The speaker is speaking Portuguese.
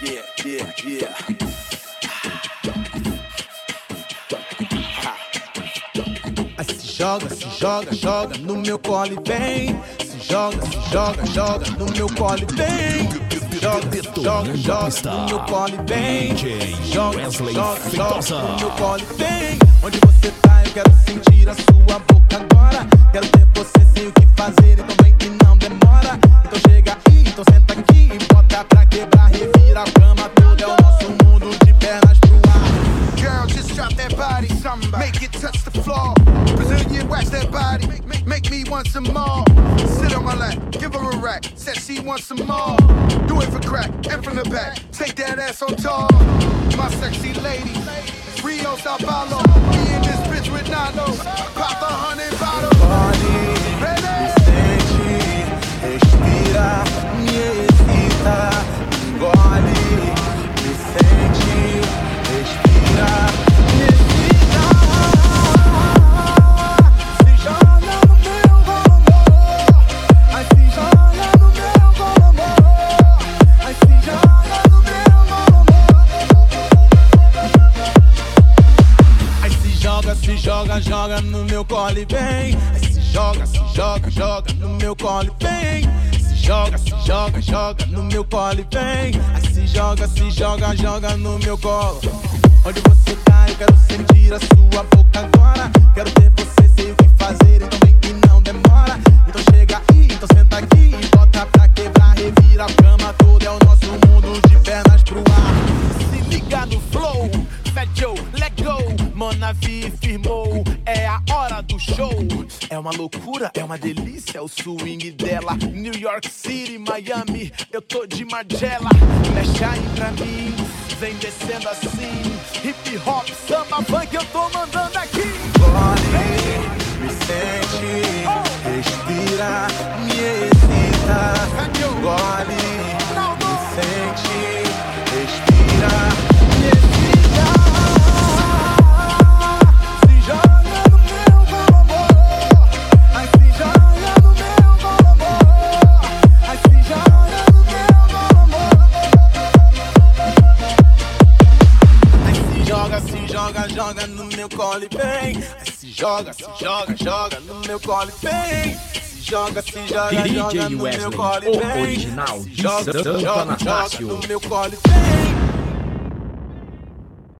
Yeah, yeah, yeah. Aí se joga, se joga, joga no meu colo e vem. Se joga, se joga, joga no meu colo e vem. Joga, se joga, joga no meu colo e vem. Se joga, se joga, joga no meu colo e vem. Onde você tá, eu quero sentir a sua boca agora. Quero ter você sem o que fazer, drop that body. Make it touch the floor. Brazilian wax that body. Make, make, make me want some more. Sit on my lap, give her a rack. Said she wants some more. Do it for crack and from the back. Take that ass on tour. My sexy lady. Rio Sao Paulo. Me in this bitch with Nano. Se joga, joga no meu colo e vem. Se joga, se joga, joga no meu colo e vem. Se joga, se joga, joga no meu colo e vem. Se joga, se joga, joga no meu colo. Onde você tá, eu quero sentir a sua boca agora. Quero ter você, sei o que fazer, então vem que não demora. Então chega aí, então senta aqui e bota pra quebrar, revira a cama toda. É o nosso mundo de pernas pro ar. Se liga no flow, Fat Joe. Manavi firmou, é a hora do show. É uma loucura, é uma delícia o swing dela. New York City, Miami, eu tô de Margiela. Mexe aí pra mim, vem descendo assim. Hip hop, samba, funk, eu tô mandando joga, joga, no meu colo e vem. Se joga, se joga, joga no meu colo e vem. Se joga, se joga, DJ joga no meu colo e vem. original se joga, joga, joga no meu colo e vem.